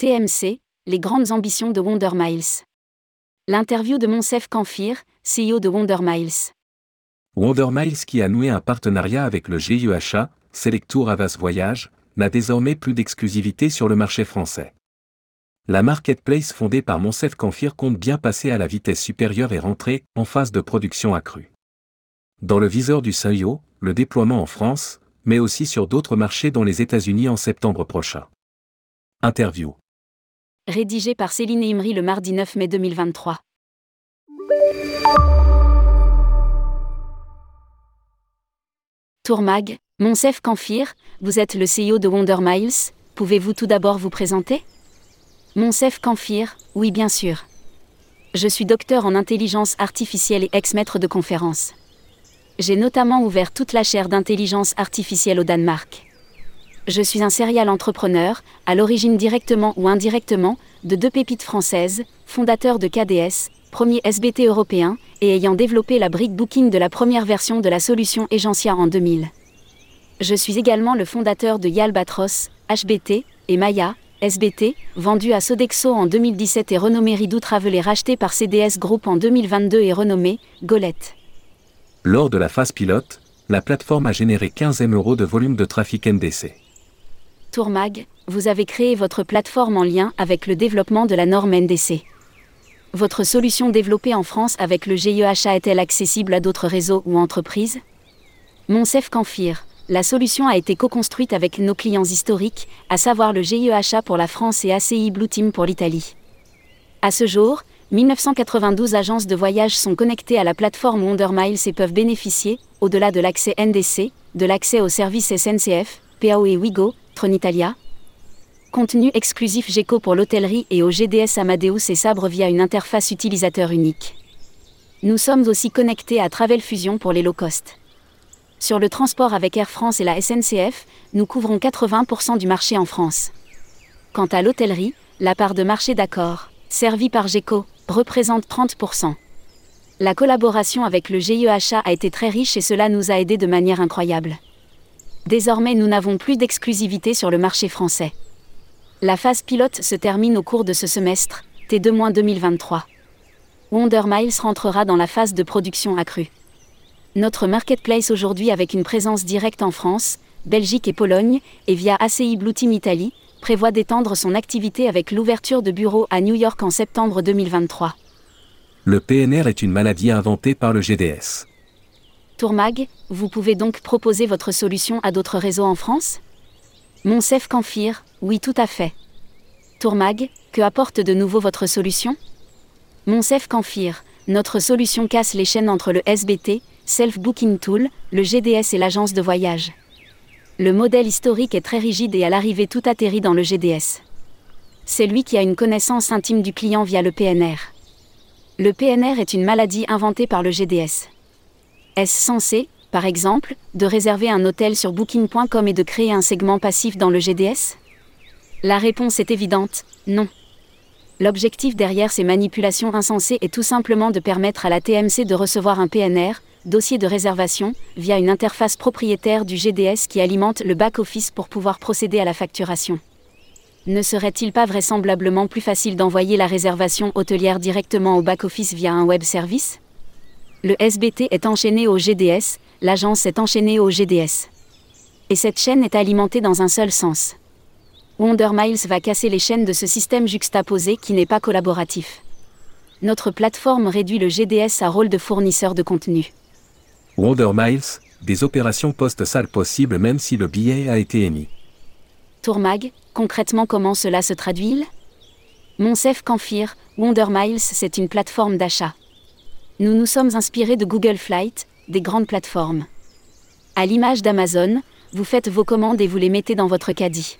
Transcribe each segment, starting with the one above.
TMC, les grandes ambitions de Wonder Miles. L'interview de Monsef Kanfir, CEO de Wonder Miles. Wonder Miles qui a noué un partenariat avec le GIEHA, Selectour Avas Voyage, n'a désormais plus d'exclusivité sur le marché français. La marketplace fondée par Monsef Kanfir compte bien passer à la vitesse supérieure et rentrer en phase de production accrue. Dans le viseur du CIO, le déploiement en France, mais aussi sur d'autres marchés dont les États-Unis en septembre prochain. Interview. Rédigé par Céline Imri le mardi 9 mai 2023. Tourmag, Monsef Kanfir, vous êtes le CEO de Wonder Miles, pouvez-vous tout d'abord vous présenter? Monsef Kanfir, oui bien sûr. Je suis docteur en intelligence artificielle et ex-maître de conférence. J'ai notamment ouvert toute la chaire d'intelligence artificielle au Danemark. Je suis un serial entrepreneur, à l'origine directement ou indirectement, de deux pépites françaises, fondateur de KDS, premier SBT européen, et ayant développé la brique booking de la première version de la solution Agentia en 2000. Je suis également le fondateur de Yalbatros, HBT, et Maya, SBT, vendu à Sodexo en 2017 et renommé Ridou Travel et racheté par CDS Group en 2022 et renommé Golette. Lors de la phase pilote, la plateforme a généré 15 M euros de volume de trafic NDC. Tourmag, vous avez créé votre plateforme en lien avec le développement de la norme NDC. Votre solution développée en France avec le GIEHA est-elle accessible à d'autres réseaux ou entreprises? Monsef Kanfir, la solution a été co-construite avec nos clients historiques, à savoir le GIEHA pour la France et ACI Blue Team pour l'Italie. À ce jour, 1992 agences de voyage sont connectées à la plateforme Wonder Miles et peuvent bénéficier, au-delà de l'accès NDC, de l'accès aux services SNCF, PAO et Wigo, Tronitalia. Contenu exclusif GECO pour l'hôtellerie et au GDS Amadeus et Sabre via une interface utilisateur unique. Nous sommes aussi connectés à Travel Fusion pour les low cost. Sur le transport avec Air France et la SNCF, nous couvrons 80% du marché en France. Quant à l'hôtellerie, la part de marché d'accord, servie par GECO, représente 30%. La collaboration avec le GIEHA a été très riche et cela nous a aidés de manière incroyable. Désormais, nous n'avons plus d'exclusivité sur le marché français. La phase pilote se termine au cours de ce semestre, T2-2023. Wonder Miles rentrera dans la phase de production accrue. Notre marketplace aujourd'hui avec une présence directe en France, Belgique et Pologne, et via ACI Blue Team Italie, prévoit d'étendre son activité avec l'ouverture de bureaux à New York en septembre 2023. Le PNR est une maladie inventée par le GDS. Tourmag, vous pouvez donc proposer votre solution à d'autres réseaux en France? Monsef Kanfir, oui tout à fait. Tourmag, que apporte de nouveau votre solution? Monsef Kanfir, notre solution casse les chaînes entre le SBT, Self Booking Tool, le GDS et l'agence de voyage. Le modèle historique est très rigide et à l'arrivée tout atterrit dans le GDS. C'est lui qui a une connaissance intime du client via le PNR. Le PNR est une maladie inventée par le GDS. Est-ce censé, par exemple, de réserver un hôtel sur booking.com et de créer un segment passif dans le GDS La réponse est évidente, non. L'objectif derrière ces manipulations insensées est tout simplement de permettre à la TMC de recevoir un PNR, dossier de réservation, via une interface propriétaire du GDS qui alimente le back-office pour pouvoir procéder à la facturation. Ne serait-il pas vraisemblablement plus facile d'envoyer la réservation hôtelière directement au back-office via un web service? Le SBT est enchaîné au GDS, l'agence est enchaînée au GDS. Et cette chaîne est alimentée dans un seul sens. Wonder Miles va casser les chaînes de ce système juxtaposé qui n'est pas collaboratif. Notre plateforme réduit le GDS à rôle de fournisseur de contenu. Wonder Miles, des opérations post-salles possibles même si le billet a été émis. Tourmag, concrètement comment cela se traduit-il? Monsef Kanfir, Wonder Miles, c'est une plateforme d'achat. Nous nous sommes inspirés de Google Flight, des grandes plateformes. À l'image d'Amazon, vous faites vos commandes et vous les mettez dans votre caddie.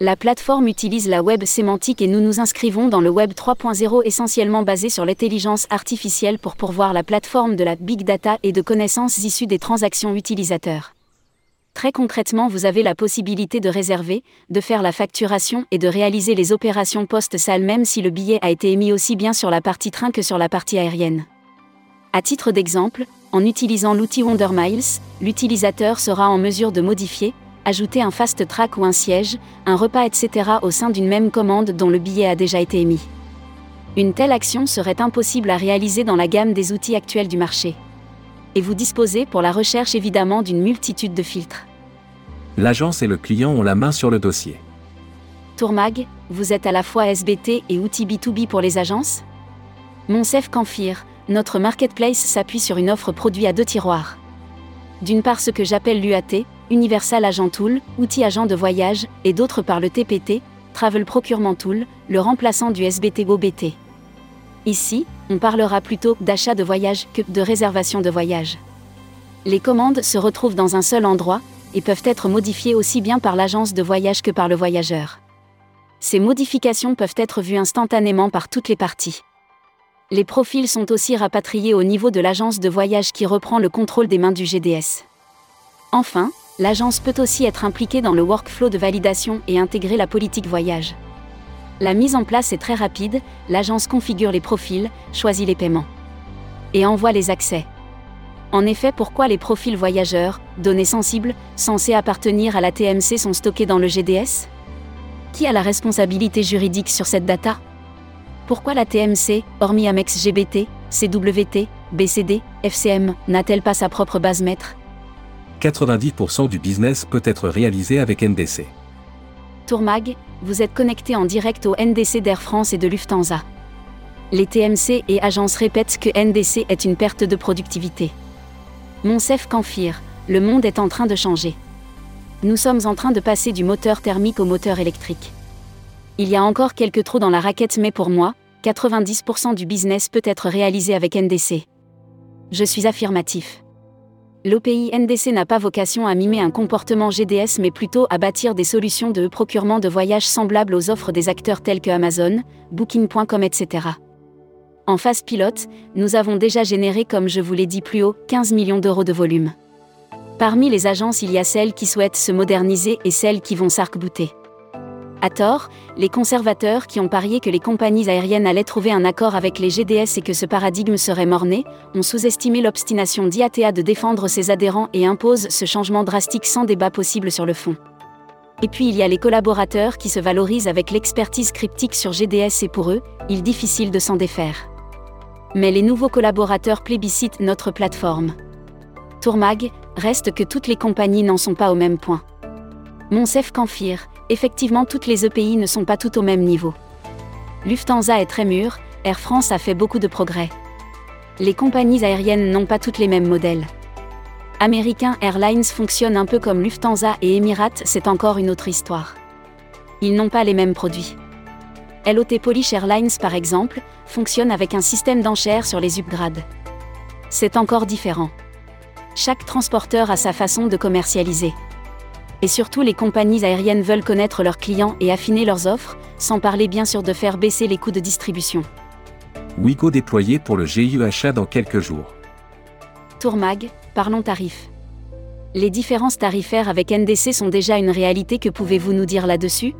La plateforme utilise la web sémantique et nous nous inscrivons dans le web 3.0 essentiellement basé sur l'intelligence artificielle pour pourvoir la plateforme de la big data et de connaissances issues des transactions utilisateurs. Très concrètement, vous avez la possibilité de réserver, de faire la facturation et de réaliser les opérations post-salle même si le billet a été émis aussi bien sur la partie train que sur la partie aérienne. À titre d'exemple, en utilisant l'outil Wonder Miles, l'utilisateur sera en mesure de modifier, ajouter un fast track ou un siège, un repas, etc. au sein d'une même commande dont le billet a déjà été émis. Une telle action serait impossible à réaliser dans la gamme des outils actuels du marché. Et vous disposez pour la recherche évidemment d'une multitude de filtres. L'agence et le client ont la main sur le dossier. Tourmag, vous êtes à la fois SBT et outil B2B pour les agences? Monsef Canfir, notre marketplace s'appuie sur une offre produit à deux tiroirs. D'une part ce que j'appelle l'UAT, Universal Agent Tool, outil agent de voyage, et d'autre part le TPT, Travel Procurement Tool, le remplaçant du SBT GoBT. Ici, on parlera plutôt d'achat de voyage que de réservation de voyage. Les commandes se retrouvent dans un seul endroit et peuvent être modifiées aussi bien par l'agence de voyage que par le voyageur. Ces modifications peuvent être vues instantanément par toutes les parties. Les profils sont aussi rapatriés au niveau de l'agence de voyage qui reprend le contrôle des mains du GDS. Enfin, l'agence peut aussi être impliquée dans le workflow de validation et intégrer la politique voyage. La mise en place est très rapide, l'agence configure les profils, choisit les paiements et envoie les accès. En effet, pourquoi les profils voyageurs, données sensibles, censés appartenir à la TMC sont stockés dans le GDS Qui a la responsabilité juridique sur cette data? Pourquoi la TMC, hormis Amex GBT, CWT, BCD, FCM, n'a-t-elle pas sa propre base maître? 90% du business peut être réalisé avec NDC. Tourmag, vous êtes connecté en direct au NDC d'Air France et de Lufthansa. Les TMC et agences répètent que NDC est une perte de productivité. Monsef Canfir, le monde est en train de changer. Nous sommes en train de passer du moteur thermique au moteur électrique. Il y a encore quelques trous dans la raquette mais pour moi, 90% du business peut être réalisé avec NDC. Je suis affirmatif. L'OPI NDC n'a pas vocation à mimer un comportement GDS mais plutôt à bâtir des solutions de procurement de voyages semblables aux offres des acteurs tels que Amazon, Booking.com, etc. En phase pilote, nous avons déjà généré, comme je vous l'ai dit plus haut, 15 millions d'euros de volume. Parmi les agences, il y a celles qui souhaitent se moderniser et celles qui vont s'arc-bouter. À tort, les conservateurs qui ont parié que les compagnies aériennes allaient trouver un accord avec les GDS et que ce paradigme serait morné, ont sous-estimé l'obstination d'IATA de défendre ses adhérents et imposent ce changement drastique sans débat possible sur le fond. Et puis il y a les collaborateurs qui se valorisent avec l'expertise cryptique sur GDS et pour eux, il est difficile de s'en défaire. Mais les nouveaux collaborateurs plébiscitent notre plateforme. Tourmag, reste que toutes les compagnies n'en sont pas au même point. Monsef Canfir, effectivement toutes les EPI ne sont pas toutes au même niveau. Lufthansa est très mûr, Air France a fait beaucoup de progrès. Les compagnies aériennes n'ont pas toutes les mêmes modèles. American Airlines fonctionne un peu comme Lufthansa et Emirates, c'est encore une autre histoire. Ils n'ont pas les mêmes produits. LOT Polish Airlines par exemple, fonctionne avec un système d'enchères sur les upgrades. C'est encore différent. Chaque transporteur a sa façon de commercialiser. Et surtout les compagnies aériennes veulent connaître leurs clients et affiner leurs offres, sans parler bien sûr de faire baisser les coûts de distribution. Wigo déployé pour le GIEHA dans quelques jours. Tourmag, parlons tarifs. Les différences tarifaires avec NDC sont déjà une réalité, que pouvez-vous nous dire là-dessus?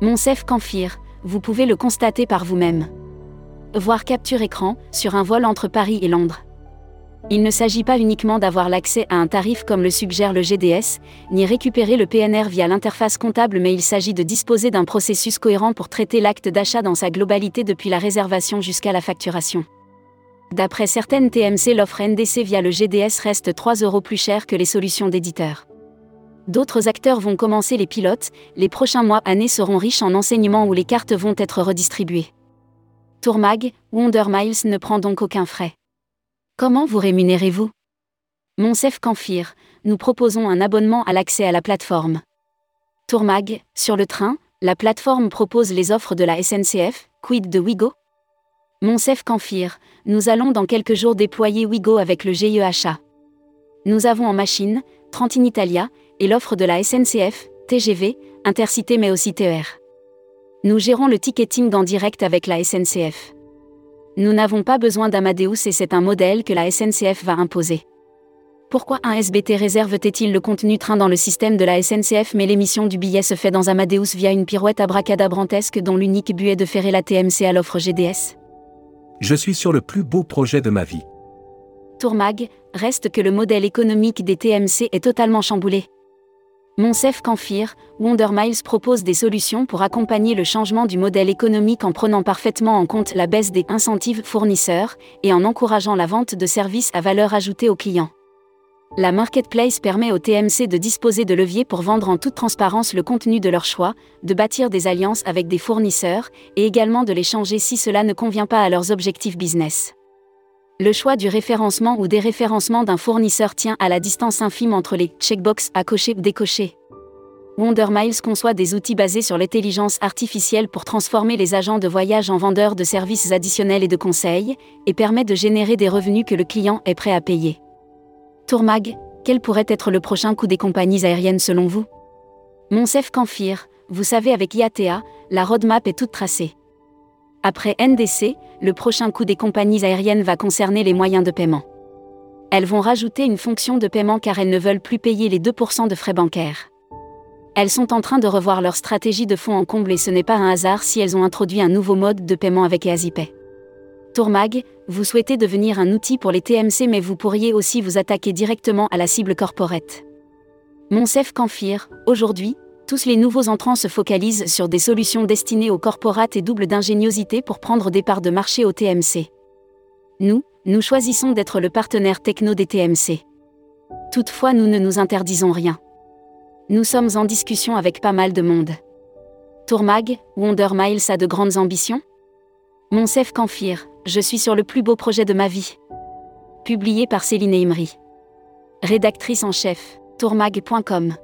Monsef Canfir, vous pouvez le constater par vous-même. Voir capture écran, sur un vol entre Paris et Londres. Il ne s'agit pas uniquement d'avoir l'accès à un tarif comme le suggère le GDS, ni récupérer le PNR via l'interface comptable, mais il s'agit de disposer d'un processus cohérent pour traiter l'acte d'achat dans sa globalité depuis la réservation jusqu'à la facturation. D'après certaines TMC, l'offre NDC via le GDS reste 3 euros plus cher que les solutions d'éditeurs. D'autres acteurs vont commencer les pilotes, les prochains mois, années seront riches en enseignements où les cartes vont être redistribuées. Tourmag, Wonder Miles ne prend donc aucun frais. Comment vous rémunérez-vous? Monsef Canfir, nous proposons un abonnement à l'accès à la plateforme. Tourmag, sur le train, la plateforme propose les offres de la SNCF, quid de Wigo? Monsef Canfir, nous allons dans quelques jours déployer Wigo avec le GEHA. Nous avons en machine, 30 in Italia, et l'offre de la SNCF, TGV, Intercité mais aussi TER. Nous gérons le ticketing en direct avec la SNCF. Nous n'avons pas besoin d'Amadeus et c'est un modèle que la SNCF va imposer. Pourquoi un SBT réserve-t-il le contenu train dans le système de la SNCF mais l'émission du billet se fait dans Amadeus via une pirouette abracadabrantesque dont l'unique but est de ferrer la TMC à l'offre GDS Je suis sur le plus beau projet de ma vie. Tourmag, reste que le modèle économique des TMC est totalement chamboulé. Monsef Canfir, Wonder Miles propose des solutions pour accompagner le changement du modèle économique en prenant parfaitement en compte la baisse des incentives fournisseurs et en encourageant la vente de services à valeur ajoutée aux clients. La marketplace permet aux TMC de disposer de leviers pour vendre en toute transparence le contenu de leur choix, de bâtir des alliances avec des fournisseurs et également de les changer si cela ne convient pas à leurs objectifs business. Le choix du référencement ou déréférencement d'un fournisseur tient à la distance infime entre les checkbox à cocher ou décocher. WonderMiles conçoit des outils basés sur l'intelligence artificielle pour transformer les agents de voyage en vendeurs de services additionnels et de conseils, et permet de générer des revenus que le client est prêt à payer. Tourmag, quel pourrait être le prochain coup des compagnies aériennes selon vous? Monsef Canfir, vous savez avec IATA, la roadmap est toute tracée. Après NDC, le prochain coup des compagnies aériennes va concerner les moyens de paiement. Elles vont rajouter une fonction de paiement car elles ne veulent plus payer les 2% de frais bancaires. Elles sont en train de revoir leur stratégie de fonds en comble et ce n'est pas un hasard si elles ont introduit un nouveau mode de paiement avec EasyPay. Tourmag, vous souhaitez devenir un outil pour les TMC mais vous pourriez aussi vous attaquer directement à la cible corporate. Monsef Canfir, aujourd'hui, tous les nouveaux entrants se focalisent sur des solutions destinées aux corporates et double d'ingéniosité pour prendre des parts de marché au TMC. Nous, nous choisissons d'être le partenaire techno des TMC. Toutefois, nous ne nous interdisons rien. Nous sommes en discussion avec pas mal de monde. Tourmag, Wonder Miles a de grandes ambitions Monsef Canfir, je suis sur le plus beau projet de ma vie. Publié par Céline Imri. Rédactrice en chef, tourmag.com.